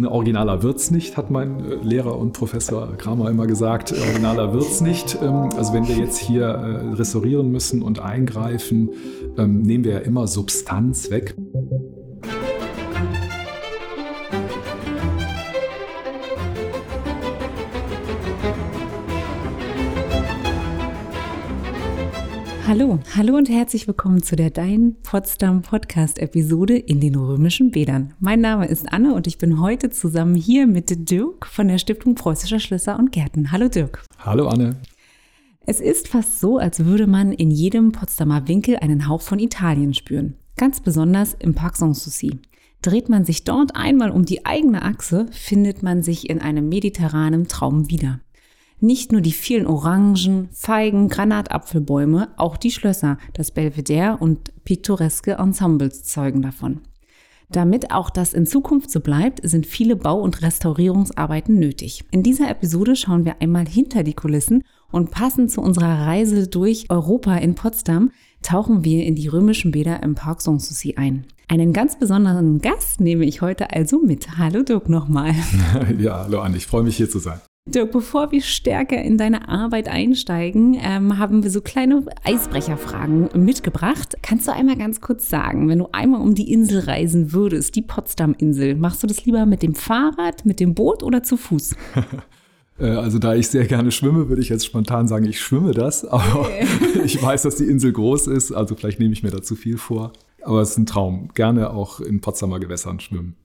Ein originaler wird's nicht, hat mein äh, Lehrer und Professor Kramer immer gesagt. Originaler wird's nicht. Ähm, also wenn wir jetzt hier äh, restaurieren müssen und eingreifen, ähm, nehmen wir ja immer Substanz weg. Hallo, hallo und herzlich willkommen zu der Dein Potsdam Podcast Episode in den römischen Bädern. Mein Name ist Anne und ich bin heute zusammen hier mit Dirk von der Stiftung Preußischer Schlösser und Gärten. Hallo Dirk. Hallo Anne. Es ist fast so, als würde man in jedem Potsdamer Winkel einen Hauch von Italien spüren. Ganz besonders im Parc Sanssouci. Dreht man sich dort einmal um die eigene Achse, findet man sich in einem mediterranen Traum wieder. Nicht nur die vielen Orangen, Feigen, Granatapfelbäume, auch die Schlösser, das Belvedere und pittoreske Ensembles zeugen davon. Damit auch das in Zukunft so bleibt, sind viele Bau- und Restaurierungsarbeiten nötig. In dieser Episode schauen wir einmal hinter die Kulissen und passend zu unserer Reise durch Europa in Potsdam tauchen wir in die römischen Bäder im Park Sanssouci ein. Einen ganz besonderen Gast nehme ich heute also mit. Hallo Dirk nochmal. Ja, hallo Anne, ich freue mich hier zu sein. Dirk, bevor wir stärker in deine Arbeit einsteigen, ähm, haben wir so kleine Eisbrecherfragen mitgebracht. Kannst du einmal ganz kurz sagen, wenn du einmal um die Insel reisen würdest, die Potsdam-Insel, machst du das lieber mit dem Fahrrad, mit dem Boot oder zu Fuß? Äh, also da ich sehr gerne schwimme, würde ich jetzt spontan sagen, ich schwimme das. Aber okay. ich weiß, dass die Insel groß ist, also vielleicht nehme ich mir da zu viel vor. Aber es ist ein Traum. Gerne auch in Potsdamer Gewässern schwimmen.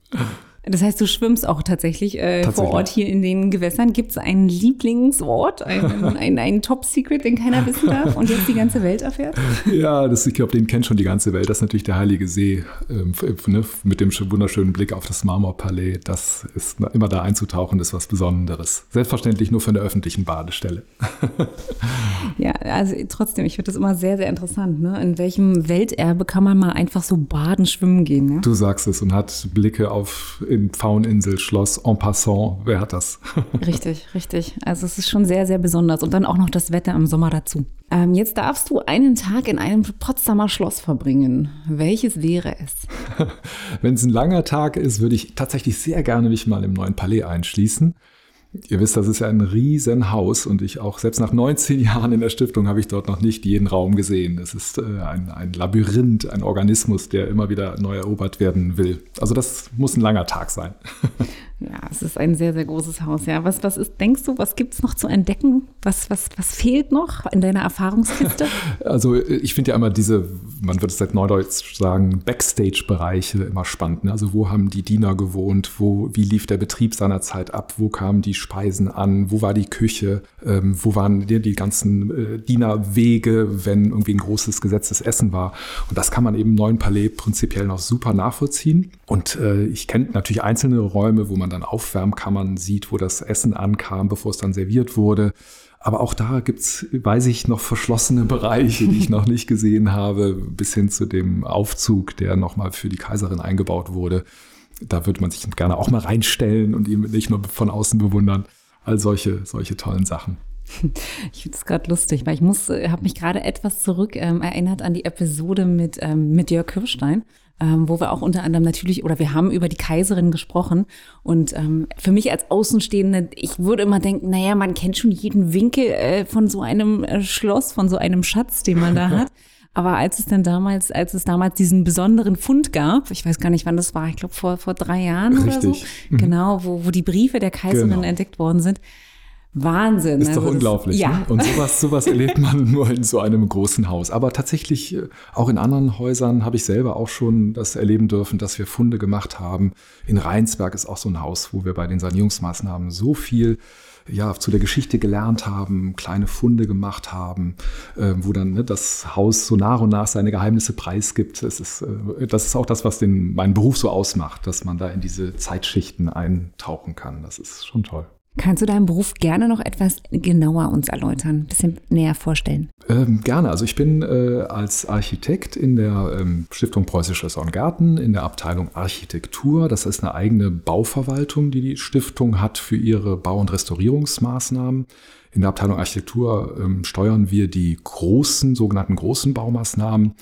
Das heißt, du schwimmst auch tatsächlich, äh, tatsächlich. vor Ort hier in den Gewässern. Gibt es einen Lieblingsort, einen, einen, einen Top-Secret, den keiner wissen darf und jetzt die ganze Welt erfährt? Ja, das, ich glaube, den kennt schon die ganze Welt. Das ist natürlich der Heilige See ähm, ne, mit dem wunderschönen Blick auf das Marmorpalais. Das ist immer da einzutauchen, ist was Besonderes. Selbstverständlich nur von der öffentlichen Badestelle. ja, also trotzdem, ich finde das immer sehr, sehr interessant. Ne? In welchem Welterbe kann man mal einfach so baden, schwimmen gehen? Ne? Du sagst es und hat Blicke auf in Pfaueninsel, Schloss, en passant. Wer hat das? richtig, richtig. Also es ist schon sehr, sehr besonders. Und dann auch noch das Wetter im Sommer dazu. Ähm, jetzt darfst du einen Tag in einem Potsdamer Schloss verbringen. Welches wäre es? Wenn es ein langer Tag ist, würde ich tatsächlich sehr gerne mich mal im neuen Palais einschließen. Ihr wisst, das ist ja ein Riesenhaus und ich auch selbst nach 19 Jahren in der Stiftung habe ich dort noch nicht jeden Raum gesehen. Es ist äh, ein, ein Labyrinth, ein Organismus, der immer wieder neu erobert werden will. Also das muss ein langer Tag sein. Ja, es ist ein sehr, sehr großes Haus. Ja, was, was ist, denkst du, was gibt es noch zu entdecken? Was, was, was fehlt noch in deiner Erfahrungskiste? Also ich finde ja immer diese, man würde es seit Neudeutsch sagen, Backstage-Bereiche immer spannend. Ne? Also wo haben die Diener gewohnt? Wo, wie lief der Betrieb seinerzeit ab? Wo kamen die Speisen an? Wo war die Küche? Ähm, wo waren die, die ganzen äh, Dienerwege, wenn irgendwie ein großes gesetztes Essen war? Und das kann man eben im neuen Palais prinzipiell noch super nachvollziehen. Und äh, ich kenne natürlich einzelne Räume, wo man dann Aufwärmkammern sieht, wo das Essen ankam, bevor es dann serviert wurde. Aber auch da gibt's, weiß ich, noch verschlossene Bereiche, die ich noch nicht gesehen habe, bis hin zu dem Aufzug, der nochmal für die Kaiserin eingebaut wurde. Da würde man sich gerne auch mal reinstellen und ihn nicht nur von außen bewundern. All solche, solche tollen Sachen. Ich finde es gerade lustig, weil ich muss, äh, habe mich gerade etwas zurück ähm, erinnert an die Episode mit, ähm, mit Jörg Kirstein ähm, wo wir auch unter anderem natürlich, oder wir haben über die Kaiserin gesprochen. Und ähm, für mich als Außenstehende, ich würde immer denken, naja, man kennt schon jeden Winkel äh, von so einem äh, Schloss, von so einem Schatz, den man da hat. Aber als es dann damals, als es damals diesen besonderen Fund gab, ich weiß gar nicht, wann das war, ich glaube vor, vor drei Jahren Richtig. oder so, mhm. genau, wo, wo die Briefe der Kaiserin genau. entdeckt worden sind, Wahnsinn. Ist also doch unglaublich. ja. Ne? Und sowas, sowas erlebt man nur in so einem großen Haus. Aber tatsächlich, äh, auch in anderen Häusern habe ich selber auch schon das erleben dürfen, dass wir Funde gemacht haben. In Rheinsberg ist auch so ein Haus, wo wir bei den Sanierungsmaßnahmen so viel ja, zu der Geschichte gelernt haben, kleine Funde gemacht haben, äh, wo dann ne, das Haus so nach und nach seine Geheimnisse preisgibt. Es ist, äh, das ist auch das, was den, meinen Beruf so ausmacht, dass man da in diese Zeitschichten eintauchen kann. Das ist schon toll. Kannst du deinen Beruf gerne noch etwas genauer uns erläutern, ein bisschen näher vorstellen? Ähm, gerne. Also ich bin äh, als Architekt in der ähm, Stiftung Preußisches Garten in der Abteilung Architektur. Das ist eine eigene Bauverwaltung, die die Stiftung hat für ihre Bau- und Restaurierungsmaßnahmen. In der Abteilung Architektur ähm, steuern wir die großen, sogenannten großen Baumaßnahmen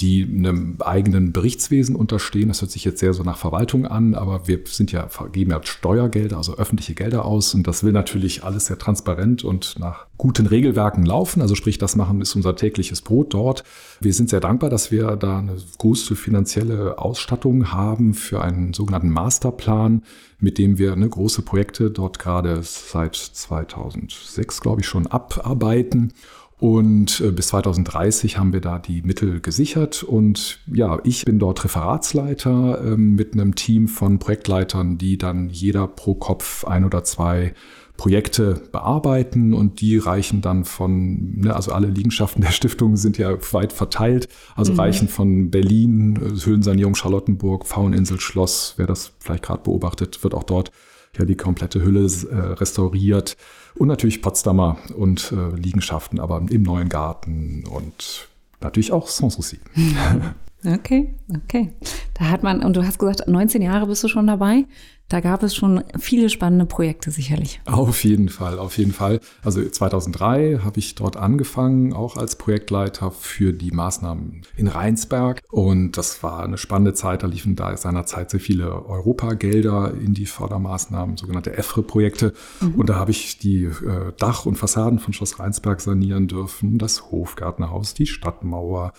die einem eigenen Berichtswesen unterstehen. Das hört sich jetzt sehr so nach Verwaltung an, aber wir sind ja, geben ja Steuergelder, also öffentliche Gelder aus und das will natürlich alles sehr transparent und nach guten Regelwerken laufen. Also sprich, das machen ist unser tägliches Brot dort. Wir sind sehr dankbar, dass wir da eine große finanzielle Ausstattung haben für einen sogenannten Masterplan, mit dem wir eine große Projekte dort gerade seit 2006, glaube ich, schon abarbeiten. Und äh, bis 2030 haben wir da die Mittel gesichert. Und ja, ich bin dort Referatsleiter äh, mit einem Team von Projektleitern, die dann jeder pro Kopf ein oder zwei Projekte bearbeiten und die reichen dann von, ne, also alle Liegenschaften der Stiftung sind ja weit verteilt, also mhm. reichen von Berlin, äh, Höhensanierung Charlottenburg, Fauninsel, Schloss, wer das vielleicht gerade beobachtet, wird auch dort ja die komplette Hülle äh, restauriert und natürlich Potsdamer und äh, Liegenschaften, aber im neuen Garten und natürlich auch Sanssouci. Okay, okay. Da hat man, und du hast gesagt, 19 Jahre bist du schon dabei. Da gab es schon viele spannende Projekte sicherlich. Auf jeden Fall, auf jeden Fall. Also 2003 habe ich dort angefangen, auch als Projektleiter für die Maßnahmen in Rheinsberg. Und das war eine spannende Zeit. Da liefen da seinerzeit sehr viele Europagelder in die Fördermaßnahmen, sogenannte EFRE-Projekte. Mhm. Und da habe ich die äh, Dach- und Fassaden von Schloss Rheinsberg sanieren dürfen, das Hofgärtnerhaus, die Stadtmauer,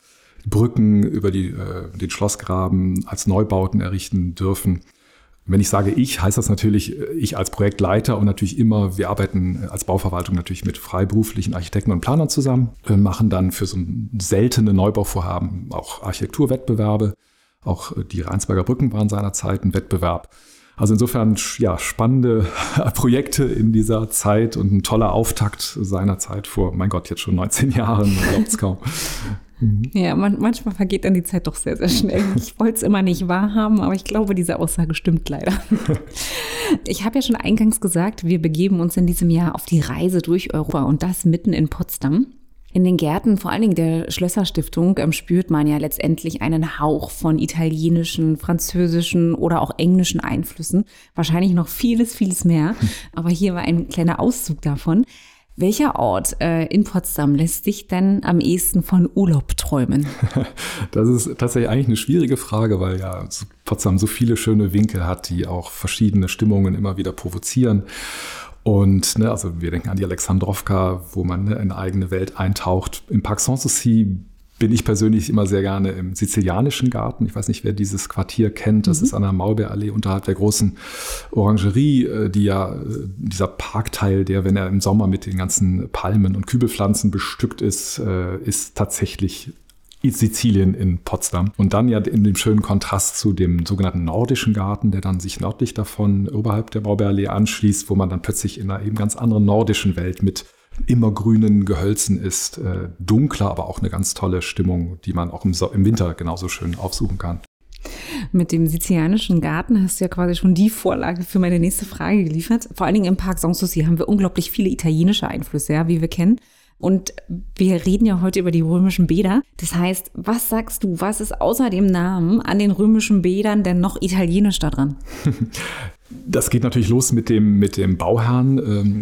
Brücken über die, äh, den Schlossgraben als Neubauten errichten dürfen. Wenn ich sage ich, heißt das natürlich äh, ich als Projektleiter und natürlich immer, wir arbeiten als Bauverwaltung natürlich mit freiberuflichen Architekten und Planern zusammen, machen dann für so seltene Neubauvorhaben auch Architekturwettbewerbe. Auch äh, die Rheinsberger Brücken waren seinerzeit ein Wettbewerb. Also insofern ja, spannende Projekte in dieser Zeit und ein toller Auftakt seiner Zeit vor, mein Gott, jetzt schon 19 Jahren, man glaubt es kaum. Mhm. Ja, man, manchmal vergeht dann die Zeit doch sehr, sehr schnell. Ich wollte es immer nicht wahrhaben, aber ich glaube, diese Aussage stimmt leider. Ich habe ja schon eingangs gesagt, wir begeben uns in diesem Jahr auf die Reise durch Europa und das mitten in Potsdam. In den Gärten, vor allen Dingen der Schlösserstiftung, ähm, spürt man ja letztendlich einen Hauch von italienischen, französischen oder auch englischen Einflüssen. Wahrscheinlich noch vieles, vieles mehr. Aber hier war ein kleiner Auszug davon. Welcher Ort äh, in Potsdam lässt sich denn am ehesten von Urlaub träumen? Das ist tatsächlich eigentlich eine schwierige Frage, weil ja Potsdam so viele schöne Winkel hat, die auch verschiedene Stimmungen immer wieder provozieren. Und ne, also wir denken an die Alexandrowka, wo man ne, in eine eigene Welt eintaucht. Im Parc Sanssouci bin ich persönlich immer sehr gerne im sizilianischen Garten. Ich weiß nicht, wer dieses Quartier kennt. Das mhm. ist an der Maulbeerallee unterhalb der großen Orangerie, äh, die ja äh, dieser Parkteil, der, wenn er im Sommer mit den ganzen Palmen und Kübelpflanzen bestückt ist, äh, ist tatsächlich Sizilien in Potsdam. Und dann ja in dem schönen Kontrast zu dem sogenannten nordischen Garten, der dann sich nördlich davon oberhalb der Maulbeerallee anschließt, wo man dann plötzlich in einer eben ganz anderen nordischen Welt mit immergrünen Gehölzen ist. Äh, dunkler, aber auch eine ganz tolle Stimmung, die man auch im, so im Winter genauso schön aufsuchen kann. Mit dem sizilianischen Garten hast du ja quasi schon die Vorlage für meine nächste Frage geliefert. Vor allen Dingen im Park Sanssouci haben wir unglaublich viele italienische Einflüsse, ja, wie wir kennen. Und wir reden ja heute über die römischen Bäder. Das heißt, was sagst du, was ist außer dem Namen an den römischen Bädern denn noch italienisch daran? Das geht natürlich los mit dem, mit dem Bauherrn. Ähm,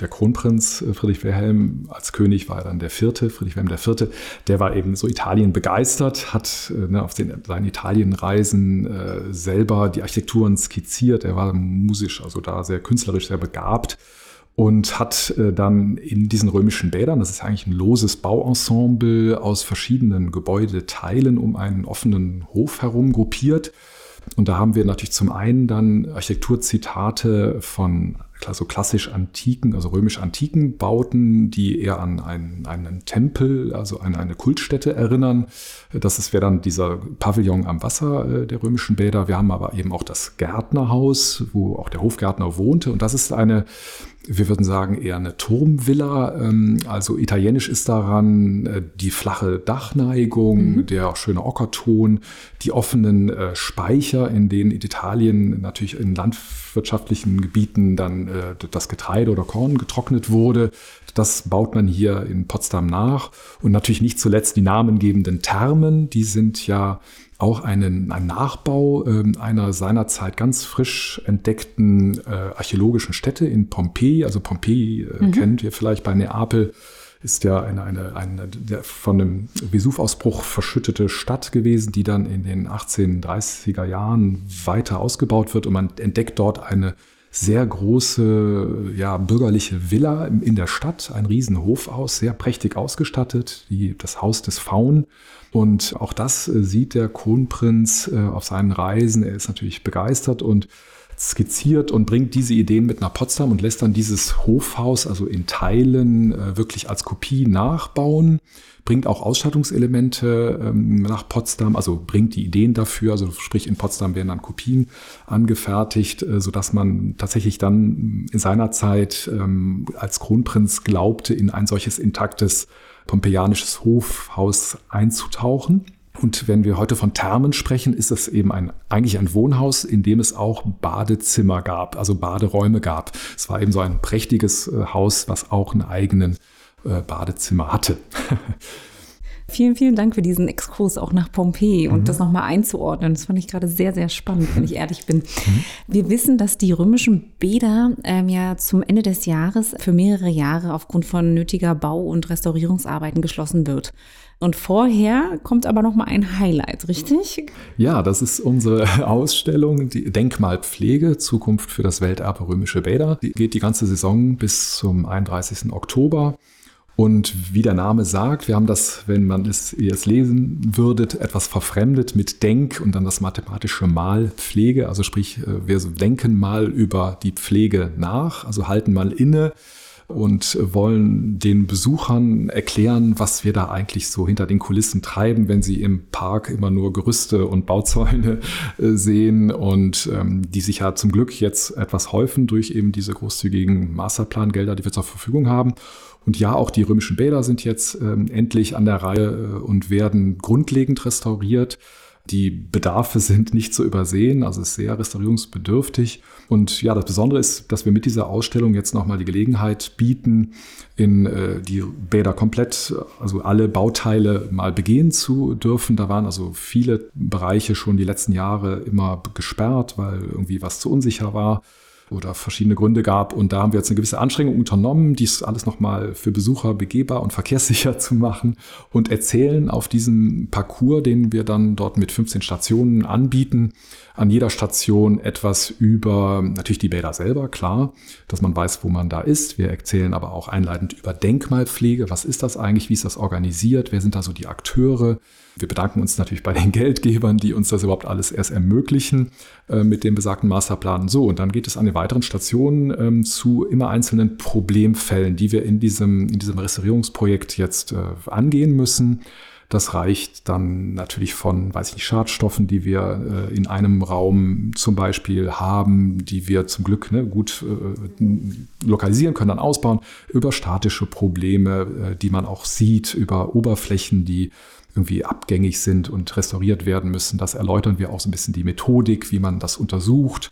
der Kronprinz äh, Friedrich Wilhelm als König war dann der vierte, Friedrich Wilhelm der vierte. Der war eben so Italien begeistert, hat äh, ne, auf den, seinen Italienreisen äh, selber die Architekturen skizziert. Er war musisch, also da sehr künstlerisch, sehr begabt und hat äh, dann in diesen römischen Bädern, das ist eigentlich ein loses Bauensemble aus verschiedenen Gebäudeteilen um einen offenen Hof herum gruppiert. Und da haben wir natürlich zum einen dann Architekturzitate von so klassisch antiken, also römisch-antiken Bauten, die eher an einen, einen Tempel, also an eine Kultstätte erinnern. Das wäre dann dieser Pavillon am Wasser äh, der römischen Bäder. Wir haben aber eben auch das Gärtnerhaus, wo auch der Hofgärtner wohnte. Und das ist eine wir würden sagen, eher eine Turmvilla. Ähm, also italienisch ist daran äh, die flache Dachneigung, mhm. der schöne Ockerton, die offenen äh, Speicher, in denen in Italien natürlich in landwirtschaftlichen Gebieten dann äh, das Getreide oder Korn getrocknet wurde. Das baut man hier in Potsdam nach. Und natürlich nicht zuletzt die namengebenden Thermen, die sind ja auch einen, ein Nachbau äh, einer seinerzeit ganz frisch entdeckten äh, archäologischen Stätte in Pompeji. Also Pompeji äh, mhm. kennt ihr vielleicht bei Neapel ist ja eine, eine, eine von einem Vesuvausbruch verschüttete Stadt gewesen, die dann in den 1830er Jahren weiter ausgebaut wird und man entdeckt dort eine sehr große ja, bürgerliche Villa in der Stadt, ein Riesenhofhaus, sehr prächtig ausgestattet, die, das Haus des Faun. Und auch das äh, sieht der Kronprinz äh, auf seinen Reisen. Er ist natürlich begeistert und skizziert und bringt diese Ideen mit nach Potsdam und lässt dann dieses Hofhaus also in Teilen äh, wirklich als Kopie nachbauen, bringt auch Ausstattungselemente ähm, nach Potsdam, also bringt die Ideen dafür, also sprich in Potsdam werden dann Kopien angefertigt, äh, sodass man tatsächlich dann in seiner Zeit ähm, als Kronprinz glaubte, in ein solches intaktes pompeianisches Hofhaus einzutauchen. Und wenn wir heute von Thermen sprechen, ist es eben ein, eigentlich ein Wohnhaus, in dem es auch Badezimmer gab, also Baderäume gab. Es war eben so ein prächtiges äh, Haus, was auch einen eigenen äh, Badezimmer hatte. Vielen, vielen Dank für diesen Exkurs auch nach Pompeji und mhm. das nochmal einzuordnen. Das fand ich gerade sehr, sehr spannend, wenn ich ehrlich bin. Mhm. Wir wissen, dass die römischen Bäder ähm, ja zum Ende des Jahres für mehrere Jahre aufgrund von nötiger Bau- und Restaurierungsarbeiten geschlossen wird. Und vorher kommt aber noch mal ein Highlight, richtig? Ja, das ist unsere Ausstellung, die Denkmalpflege, Zukunft für das Welterbe Römische Bäder. Die geht die ganze Saison bis zum 31. Oktober. Und wie der Name sagt, wir haben das, wenn man es, ihr es lesen würdet, etwas verfremdet mit Denk und dann das mathematische Mal Pflege. Also sprich, äh, wir denken mal über die Pflege nach, also halten mal inne und wollen den Besuchern erklären, was wir da eigentlich so hinter den Kulissen treiben, wenn sie im Park immer nur Gerüste und Bauzäune äh, sehen und ähm, die sich ja zum Glück jetzt etwas häufen durch eben diese großzügigen Masterplangelder, die wir zur Verfügung haben. Und ja, auch die römischen Bäder sind jetzt ähm, endlich an der Reihe äh, und werden grundlegend restauriert. Die Bedarfe sind nicht zu übersehen, also ist sehr restaurierungsbedürftig. Und ja, das Besondere ist, dass wir mit dieser Ausstellung jetzt nochmal die Gelegenheit bieten, in äh, die Bäder komplett, also alle Bauteile mal begehen zu dürfen. Da waren also viele Bereiche schon die letzten Jahre immer gesperrt, weil irgendwie was zu unsicher war oder verschiedene Gründe gab. Und da haben wir jetzt eine gewisse Anstrengung unternommen, dies alles nochmal für Besucher begehbar und verkehrssicher zu machen und erzählen auf diesem Parcours, den wir dann dort mit 15 Stationen anbieten, an jeder Station etwas über natürlich die Bäder selber, klar, dass man weiß, wo man da ist. Wir erzählen aber auch einleitend über Denkmalpflege. Was ist das eigentlich? Wie ist das organisiert? Wer sind da so die Akteure? Wir bedanken uns natürlich bei den Geldgebern, die uns das überhaupt alles erst ermöglichen äh, mit dem besagten Masterplan. So, und dann geht es an den weiteren Stationen ähm, zu immer einzelnen Problemfällen, die wir in diesem, in diesem Restaurierungsprojekt jetzt äh, angehen müssen. Das reicht dann natürlich von, weiß ich nicht, Schadstoffen, die wir äh, in einem Raum zum Beispiel haben, die wir zum Glück ne, gut äh, lokalisieren können, dann ausbauen, über statische Probleme, äh, die man auch sieht, über Oberflächen, die irgendwie abgängig sind und restauriert werden müssen. Das erläutern wir auch so ein bisschen die Methodik, wie man das untersucht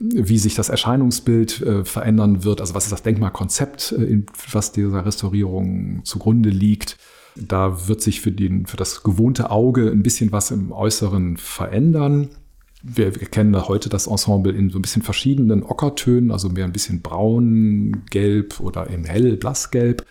wie sich das Erscheinungsbild äh, verändern wird, also was ist das Denkmalkonzept, äh, was dieser Restaurierung zugrunde liegt. Da wird sich für, den, für das gewohnte Auge ein bisschen was im Äußeren verändern. Wir, kennen heute das Ensemble in so ein bisschen verschiedenen Ockertönen, also mehr ein bisschen braun, gelb oder im hell blassgelb.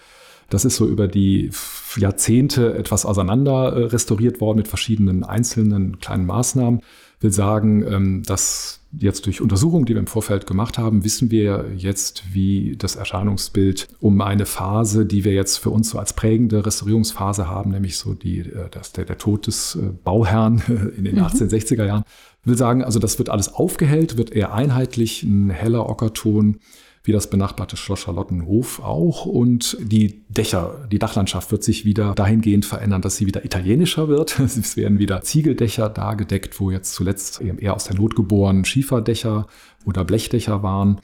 Das ist so über die Jahrzehnte etwas auseinander äh, restauriert worden mit verschiedenen einzelnen kleinen Maßnahmen. Will sagen, ähm, dass jetzt durch Untersuchungen, die wir im Vorfeld gemacht haben, wissen wir jetzt, wie das Erscheinungsbild um eine Phase, die wir jetzt für uns so als prägende Restaurierungsphase haben, nämlich so die, äh, das, der, der Tod des äh, Bauherrn in den mhm. 1860er Jahren, will sagen, also das wird alles aufgehellt, wird eher einheitlich, ein heller Ockerton, wie das benachbarte Schloss Charlottenhof auch. Und die Dächer, die Dachlandschaft wird sich wieder dahingehend verändern, dass sie wieder italienischer wird. Es werden wieder Ziegeldächer da gedeckt, wo jetzt zuletzt eben eher aus der Not geboren Schieferdächer oder Blechdächer waren.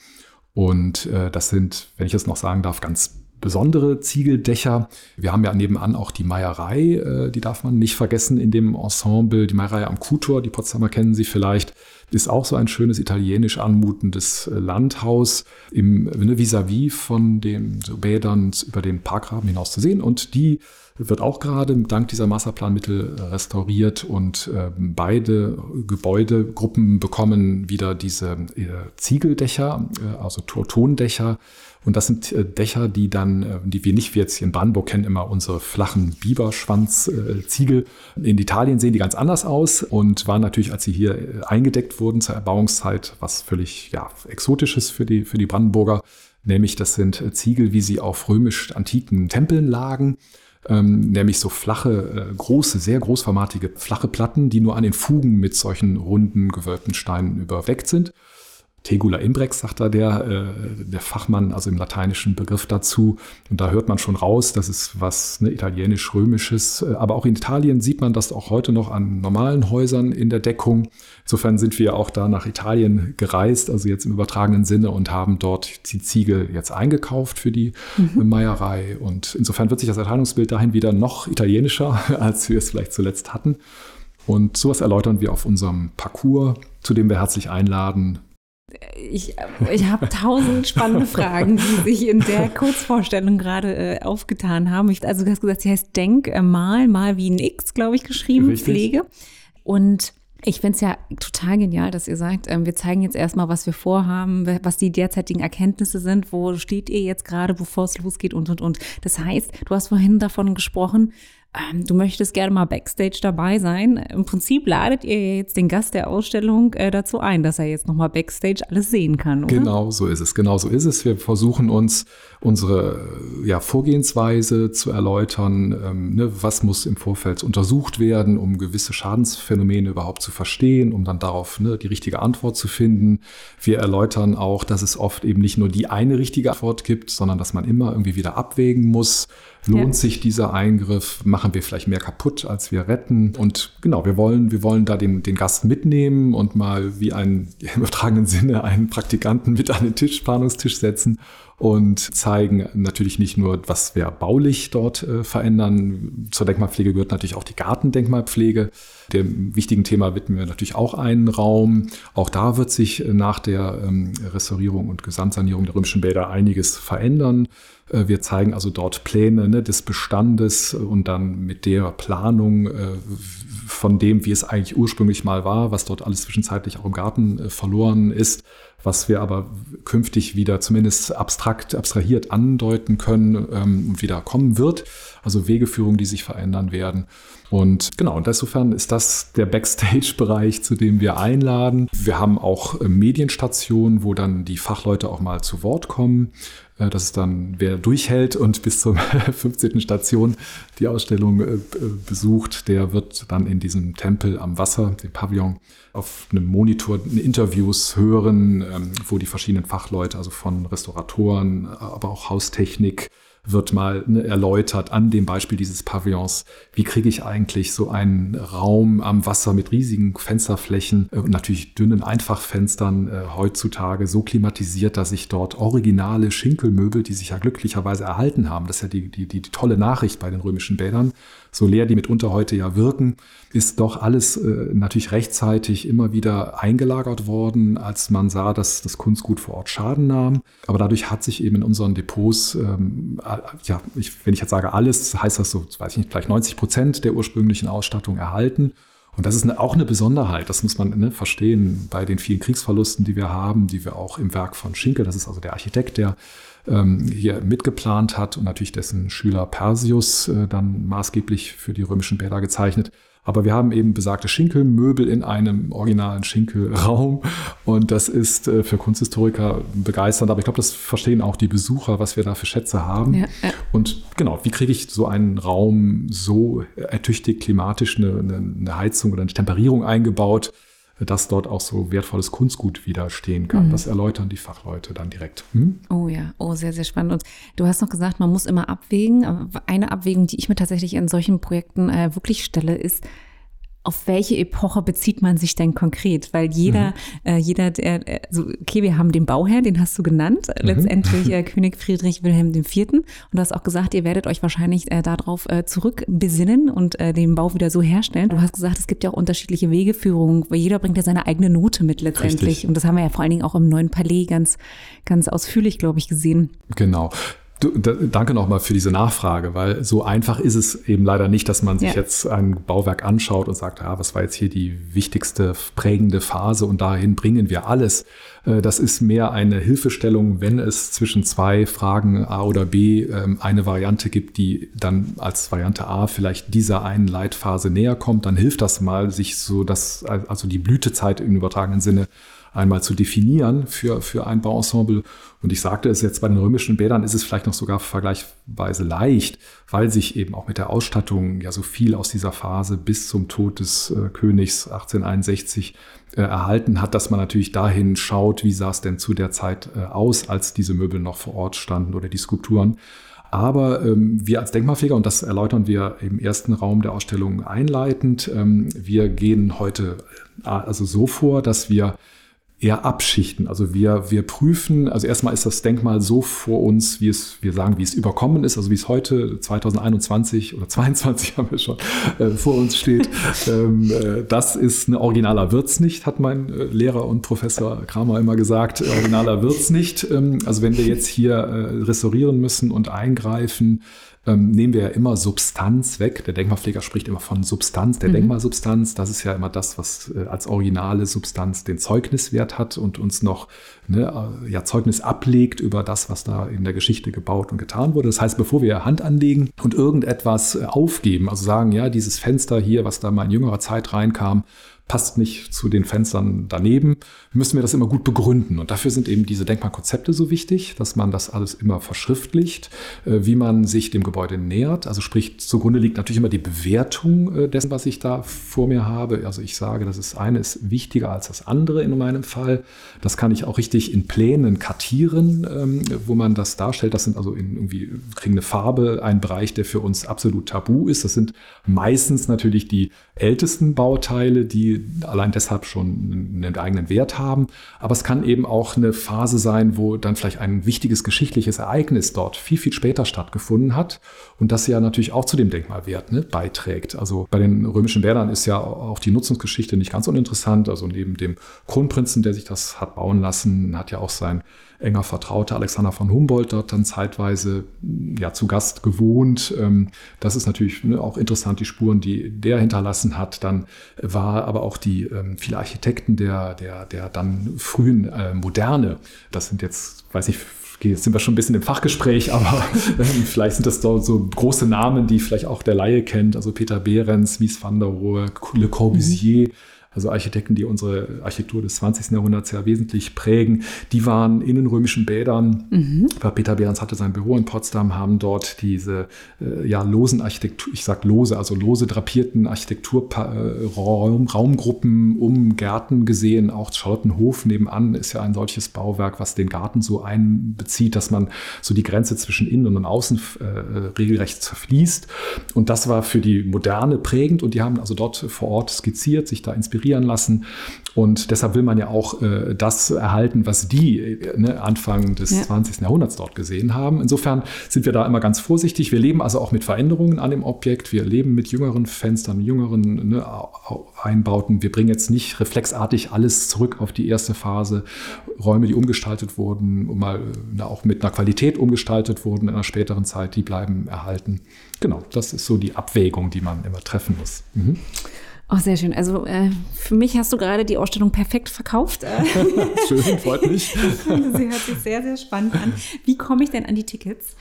Und äh, das sind, wenn ich es noch sagen darf, ganz besondere Ziegeldächer. Wir haben ja nebenan auch die Meierei, äh, die darf man nicht vergessen in dem Ensemble. Die Meierei am Kutor, die Potsdamer kennen Sie vielleicht ist auch so ein schönes italienisch anmutendes äh, Landhaus im ne, vis-à-vis -vis von den Bädern über den Parkgraben hinaus zu sehen. Und die wird auch gerade dank dieser Masterplanmittel restauriert und äh, beide Gebäudegruppen bekommen wieder diese äh, Ziegeldächer, äh, also Tondächer. Und das sind äh, Dächer, die dann, äh, die wir nicht wie jetzt hier in Brandenburg kennen, immer unsere flachen Biberschwanzziegel. In Italien sehen die ganz anders aus und waren natürlich, als sie hier äh, eingedeckt wurden zur Erbauungszeit, was völlig ja, exotisches für die, für die Brandenburger. Nämlich das sind Ziegel, wie sie auf römisch-antiken Tempeln lagen ähm, nämlich so flache, äh, große, sehr großformatige flache Platten, die nur an den Fugen mit solchen runden, gewölbten Steinen überweckt sind. Tegula imbrex, sagt da der, äh, der Fachmann, also im lateinischen Begriff dazu. Und da hört man schon raus, das ist was ne, italienisch-römisches. Äh, aber auch in Italien sieht man das auch heute noch an normalen Häusern in der Deckung. Insofern sind wir auch da nach Italien gereist, also jetzt im übertragenen Sinne und haben dort die Ziegel jetzt eingekauft für die mhm. Meierei. Und insofern wird sich das Erscheinungsbild dahin wieder noch italienischer, als wir es vielleicht zuletzt hatten. Und sowas erläutern wir auf unserem Parcours, zu dem wir herzlich einladen, ich, ich habe tausend spannende Fragen, die sich in der Kurzvorstellung gerade äh, aufgetan haben. Ich, also du hast gesagt, sie heißt Denk, äh, mal, mal wie ein X, glaube ich, geschrieben, Richtig. Pflege. Und ich finde es ja total genial, dass ihr sagt, ähm, wir zeigen jetzt erstmal, was wir vorhaben, was die derzeitigen Erkenntnisse sind, wo steht ihr jetzt gerade, bevor es losgeht und, und, und. Das heißt, du hast vorhin davon gesprochen, ähm, du möchtest gerne mal backstage dabei sein. Im Prinzip ladet ihr jetzt den Gast der Ausstellung äh, dazu ein, dass er jetzt nochmal backstage alles sehen kann, oder? Genau so ist es, genau so ist es. Wir versuchen uns unsere ja, Vorgehensweise zu erläutern. Ähm, ne, was muss im Vorfeld untersucht werden, um gewisse Schadensphänomene überhaupt zu verstehen, um dann darauf ne, die richtige Antwort zu finden. Wir erläutern auch, dass es oft eben nicht nur die eine richtige Antwort gibt, sondern dass man immer irgendwie wieder abwägen muss Lohnt ja. sich dieser Eingriff? Machen wir vielleicht mehr kaputt, als wir retten? Und genau, wir wollen, wir wollen da den, den Gast mitnehmen und mal wie ein, im übertragenen Sinne, einen Praktikanten mit an den Tisch, Spannungstisch setzen und zeigen natürlich nicht nur, was wir baulich dort äh, verändern. Zur Denkmalpflege gehört natürlich auch die Gartendenkmalpflege. Dem wichtigen Thema widmen wir natürlich auch einen Raum. Auch da wird sich nach der ähm, Restaurierung und Gesamtsanierung der römischen Bäder einiges verändern. Äh, wir zeigen also dort Pläne ne, des Bestandes und dann mit der Planung äh, von dem, wie es eigentlich ursprünglich mal war, was dort alles zwischenzeitlich auch im Garten äh, verloren ist, was wir aber künftig wieder zumindest abstrakt, abstrahiert andeuten können ähm, und wieder kommen wird. Also Wegeführungen, die sich verändern werden. Und genau, und insofern ist das der Backstage-Bereich, zu dem wir einladen. Wir haben auch äh, Medienstationen, wo dann die Fachleute auch mal zu Wort kommen. Äh, das ist dann, wer durchhält und bis zur 15. Station die Ausstellung äh, besucht, der wird dann in diesem Tempel am Wasser, dem Pavillon, auf einem Monitor Interviews hören, ähm, wo die verschiedenen Fachleute, also von Restauratoren, aber auch Haustechnik, wird mal ne, erläutert an dem Beispiel dieses Pavillons. Wie kriege ich eigentlich so einen Raum am Wasser mit riesigen Fensterflächen äh, und natürlich dünnen Einfachfenstern äh, heutzutage so klimatisiert, dass ich dort originale Schinkelmöbel, die sich ja glücklicherweise erhalten haben, das ist ja die, die, die, tolle Nachricht bei den römischen Bädern, so leer die mitunter heute ja wirken, ist doch alles äh, natürlich rechtzeitig immer wieder eingelagert worden, als man sah, dass das Kunstgut vor Ort Schaden nahm. Aber dadurch hat sich eben in unseren Depots, ähm, äh, ja, ich, wenn ich jetzt sage alles, heißt das so, weiß ich nicht, vielleicht 90 Prozent der ursprünglichen Ausstattung erhalten. Und das ist eine, auch eine Besonderheit, das muss man ne, verstehen bei den vielen Kriegsverlusten, die wir haben, die wir auch im Werk von Schinkel, das ist also der Architekt, der ähm, hier mitgeplant hat und natürlich dessen Schüler Persius äh, dann maßgeblich für die römischen Bäder gezeichnet. Aber wir haben eben besagte Schinkelmöbel in einem originalen Schinkelraum und das ist äh, für Kunsthistoriker begeisternd. Aber ich glaube, das verstehen auch die Besucher, was wir da für Schätze haben. Ja, ja. Und genau, wie kriege ich so einen Raum so ertüchtigt klimatisch eine, eine Heizung oder eine Temperierung eingebaut, dass dort auch so wertvolles Kunstgut widerstehen kann. Mhm. Das erläutern die Fachleute dann direkt. Hm? Oh ja, oh, sehr, sehr spannend. Und du hast noch gesagt, man muss immer abwägen. Eine Abwägung, die ich mir tatsächlich in solchen Projekten äh, wirklich stelle, ist, auf welche Epoche bezieht man sich denn konkret? Weil jeder, mhm. äh, jeder, der, also okay, wir haben den Bauherr, den hast du genannt, mhm. letztendlich äh, König Friedrich Wilhelm IV. Und du hast auch gesagt, ihr werdet euch wahrscheinlich äh, darauf äh, zurückbesinnen und äh, den Bau wieder so herstellen. Du hast gesagt, es gibt ja auch unterschiedliche Wegeführungen, weil jeder bringt ja seine eigene Note mit letztendlich. Richtig. Und das haben wir ja vor allen Dingen auch im neuen Palais ganz, ganz ausführlich, glaube ich, gesehen. Genau. Du, da, danke nochmal für diese Nachfrage, weil so einfach ist es eben leider nicht, dass man sich ja. jetzt ein Bauwerk anschaut und sagt, ja, was war jetzt hier die wichtigste prägende Phase und dahin bringen wir alles. Äh, das ist mehr eine Hilfestellung, wenn es zwischen zwei Fragen A oder B ähm, eine Variante gibt, die dann als Variante A vielleicht dieser einen Leitphase näher kommt, dann hilft das mal, sich so das, also die Blütezeit im übertragenen Sinne einmal zu definieren für, für ein Bauensemble. Und ich sagte es jetzt, bei den römischen Bädern ist es vielleicht noch sogar vergleichsweise leicht, weil sich eben auch mit der Ausstattung ja so viel aus dieser Phase bis zum Tod des äh, Königs 1861 äh, erhalten hat, dass man natürlich dahin schaut, wie sah es denn zu der Zeit äh, aus, als diese Möbel noch vor Ort standen oder die Skulpturen. Aber ähm, wir als Denkmalpfleger, und das erläutern wir im ersten Raum der Ausstellung einleitend, ähm, wir gehen heute äh, also so vor, dass wir eher abschichten. Also wir, wir prüfen, also erstmal ist das Denkmal so vor uns, wie es, wir sagen, wie es überkommen ist, also wie es heute 2021 oder 22 haben wir schon äh, vor uns steht. ähm, äh, das ist ein originaler wird's nicht, hat mein äh, Lehrer und Professor Kramer immer gesagt. Originaler wird's nicht. Ähm, also wenn wir jetzt hier äh, restaurieren müssen und eingreifen, ähm, nehmen wir ja immer Substanz weg. Der Denkmalpfleger spricht immer von Substanz, der mhm. Denkmalsubstanz. Das ist ja immer das, was äh, als originale Substanz den Zeugniswert hat und uns noch ne, äh, ja, Zeugnis ablegt über das, was da in der Geschichte gebaut und getan wurde. Das heißt, bevor wir Hand anlegen und irgendetwas äh, aufgeben, also sagen, ja, dieses Fenster hier, was da mal in jüngerer Zeit reinkam, passt nicht zu den Fenstern daneben, müssen wir das immer gut begründen. Und dafür sind eben diese Denkmalkonzepte so wichtig, dass man das alles immer verschriftlicht, äh, wie man sich dem Gebäude nähert. Also sprich, zugrunde liegt natürlich immer die Bewertung äh, dessen, was ich da vor mir habe. Also ich sage, das ist eine ist wichtiger als das andere in meinem Fall. Das kann ich auch richtig in Plänen kartieren, ähm, wo man das darstellt. Das sind also irgendwie kriegen eine Farbe, ein Bereich, der für uns absolut tabu ist. Das sind meistens natürlich die ältesten Bauteile, die allein deshalb schon einen eigenen Wert haben. Aber es kann eben auch eine Phase sein, wo dann vielleicht ein wichtiges geschichtliches Ereignis dort viel, viel später stattgefunden hat und das ja natürlich auch zu dem Denkmalwert ne, beiträgt. Also bei den römischen Bädern ist ja auch die Nutzungsgeschichte nicht ganz uninteressant. Also neben dem Kronprinzen, der sich das hat bauen lassen, hat ja auch sein enger Vertrauter Alexander von Humboldt dort dann zeitweise ja, zu Gast gewohnt. Ähm, das ist natürlich ne, auch interessant, die Spuren, die der hinterlassen hat. Dann war aber auch die ähm, viele Architekten der, der, der dann frühen äh, Moderne, das sind jetzt, weiß ich, jetzt sind wir schon ein bisschen im Fachgespräch, aber äh, vielleicht sind das dort so große Namen, die vielleicht auch der Laie kennt, also Peter Behrens, Mies van der Rohe, Le Corbusier. Mhm also Architekten, die unsere Architektur des 20. Jahrhunderts ja wesentlich prägen, die waren in den römischen Bädern. Mhm. Peter Behrens hatte sein Büro in Potsdam, haben dort diese äh, ja, losen Architektur, ich sag lose, also lose drapierten Architekturraumgruppen um Gärten gesehen. Auch Charlottenhof nebenan ist ja ein solches Bauwerk, was den Garten so einbezieht, dass man so die Grenze zwischen Innen und Außen äh, regelrecht zerfließt. Und das war für die Moderne prägend und die haben also dort vor Ort skizziert, sich da inspiriert inspirieren lassen. Und deshalb will man ja auch äh, das erhalten, was die äh, ne, Anfang des ja. 20. Jahrhunderts dort gesehen haben. Insofern sind wir da immer ganz vorsichtig. Wir leben also auch mit Veränderungen an dem Objekt. Wir leben mit jüngeren Fenstern, jüngeren ne, Einbauten. Wir bringen jetzt nicht reflexartig alles zurück auf die erste Phase. Räume, die umgestaltet wurden, mal ne, auch mit einer Qualität umgestaltet wurden in einer späteren Zeit, die bleiben erhalten. Genau, das ist so die Abwägung, die man immer treffen muss. Mhm. Oh, sehr schön. Also äh, für mich hast du gerade die Ausstellung perfekt verkauft. schön, freut mich. Sie hört sich sehr, sehr spannend an. Wie komme ich denn an die Tickets?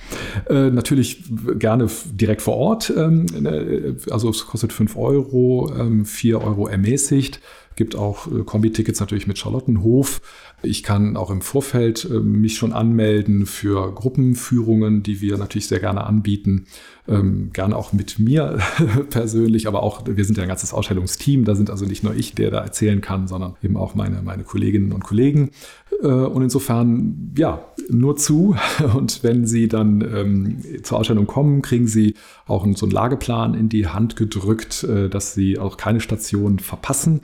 Äh, natürlich gerne direkt vor Ort. Ähm, ne, also es kostet 5 Euro, ähm, 4 Euro ermäßigt. Gibt auch äh, Kombi-Tickets natürlich mit Charlottenhof. Ich kann auch im Vorfeld äh, mich schon anmelden für Gruppenführungen, die wir natürlich sehr gerne anbieten. Ähm, gerne auch mit mir persönlich, aber auch, wir sind ja ein ganzes Ausstellungsteam. Da sind also nicht nur ich, der da erzählen kann, sondern eben auch meine, meine Kolleginnen und Kollegen. Äh, und insofern, ja, nur zu. Und wenn Sie dann ähm, zur Ausstellung kommen, kriegen Sie auch so einen Lageplan in die Hand gedrückt, äh, dass Sie auch keine Station verpassen.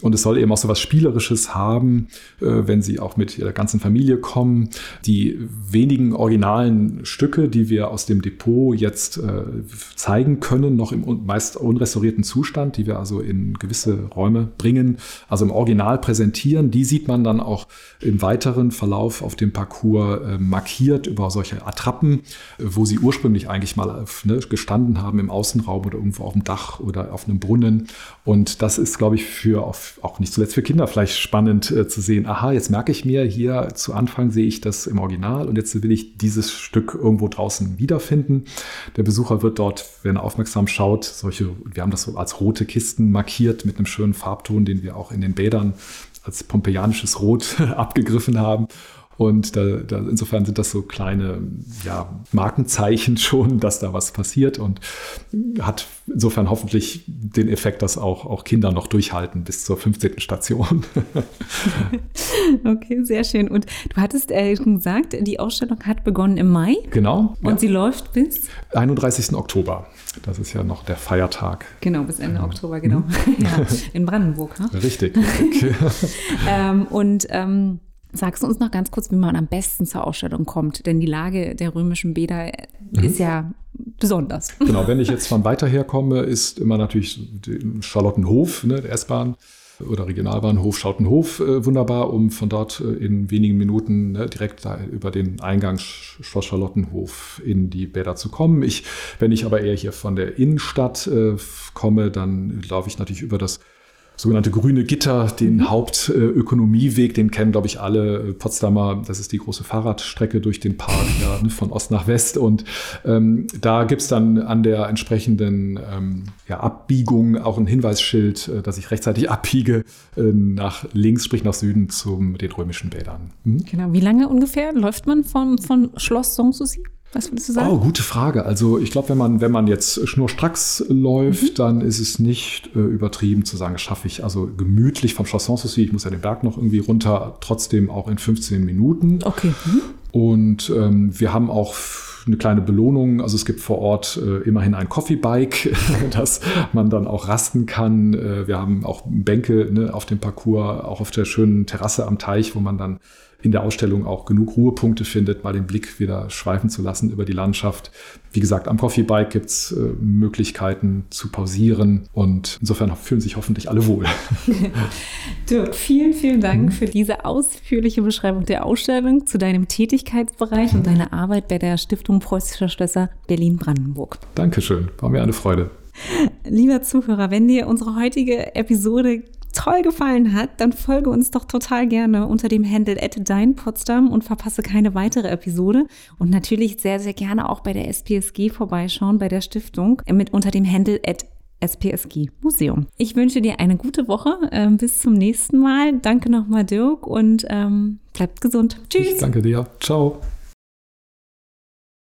Und es soll eben auch so was Spielerisches haben, äh, wenn Sie auch mit Ihrer ganzen Familie kommen. Die wenigen originalen Stücke, die wir aus dem Depot jetzt äh, zeigen können, noch im meist unrestaurierten Zustand, die wir also in gewisse Räume bringen, also im Original präsentieren, die sieht man dann auch im weiteren Verlauf auf dem Parcours äh, markiert über solche Attrappen, wo sie ursprünglich eigentlich mal ne, gestanden haben im Außenraum oder irgendwo auf dem Dach oder auf einem Brunnen. Und das ist, glaube ich, für auch nicht zuletzt für Kinder vielleicht spannend äh, zu sehen, aha, jetzt merke ich mir, hier zu Anfang sehe ich das im Original und jetzt will ich dieses Stück irgendwo draußen wiederfinden. Der Besucher wird dort, wenn er aufmerksam schaut, solche, wir haben das so als rote Kisten markiert mit einem schönen Farbton, den wir auch in den Bädern als pompeianisches Rot abgegriffen haben. Und da, da, insofern sind das so kleine ja, Markenzeichen schon, dass da was passiert und hat insofern hoffentlich den Effekt, dass auch, auch Kinder noch durchhalten bis zur 15. Station. okay, sehr schön. Und du hattest äh, gesagt, die Ausstellung hat begonnen im Mai. Genau. Und ja. sie läuft bis? 31. Oktober. Das ist ja noch der Feiertag. Genau, bis Ende Oktober, genau. Mhm. ja, in Brandenburg. Ne? Richtig. richtig. ähm, und ähm, Sagst du uns noch ganz kurz, wie man am besten zur Ausstellung kommt? Denn die Lage der römischen Bäder mhm. ist ja besonders. Genau, wenn ich jetzt von weiter her komme, ist immer natürlich Charlottenhof, ne, der S-Bahn oder Regionalbahnhof Schautenhof äh, wunderbar, um von dort äh, in wenigen Minuten ne, direkt über den Eingang Schloss Charlottenhof in die Bäder zu kommen. Ich, wenn ich aber eher hier von der Innenstadt äh, komme, dann laufe ich natürlich über das sogenannte grüne Gitter, den mhm. Hauptökonomieweg, den kennen, glaube ich, alle äh, Potsdamer. Das ist die große Fahrradstrecke durch den Park ja, ne, von Ost nach West. Und ähm, da gibt es dann an der entsprechenden ähm, ja, Abbiegung auch ein Hinweisschild, äh, dass ich rechtzeitig abbiege äh, nach links, sprich nach Süden zu den römischen Bädern. Mhm. Genau. Wie lange ungefähr läuft man von, von Schloss Sanssouci? Was würdest du sagen? Oh, gute Frage. Also ich glaube, wenn man, wenn man jetzt schnurstracks läuft, mhm. dann ist es nicht äh, übertrieben zu sagen, schaffe ich also gemütlich vom Chasson Souci, ich muss ja den Berg noch irgendwie runter, trotzdem auch in 15 Minuten. Okay. Mhm. Und ähm, wir haben auch eine kleine Belohnung. Also es gibt vor Ort äh, immerhin ein Coffee Bike, dass man dann auch rasten kann. Äh, wir haben auch Bänke ne, auf dem Parcours, auch auf der schönen Terrasse am Teich, wo man dann in der Ausstellung auch genug Ruhepunkte findet, mal den Blick wieder schweifen zu lassen über die Landschaft. Wie gesagt, am Coffee Bike gibt es äh, Möglichkeiten zu pausieren und insofern fühlen sich hoffentlich alle wohl. Dirk, vielen, vielen Dank mhm. für diese ausführliche Beschreibung der Ausstellung zu deinem Tätigkeitsbereich und deiner Arbeit bei der Stiftung Preußischer Schlösser Berlin-Brandenburg. Dankeschön, war mir eine Freude. Lieber Zuhörer, wenn dir unsere heutige Episode toll gefallen hat, dann folge uns doch total gerne unter dem Handle @deinpotsdam und verpasse keine weitere Episode und natürlich sehr sehr gerne auch bei der SPSG vorbeischauen bei der Stiftung mit unter dem Handle SPSG Museum. Ich wünsche dir eine gute Woche. Ähm, bis zum nächsten Mal. Danke nochmal, Dirk, und ähm, bleibt gesund. Tschüss. Ich danke dir. Ciao.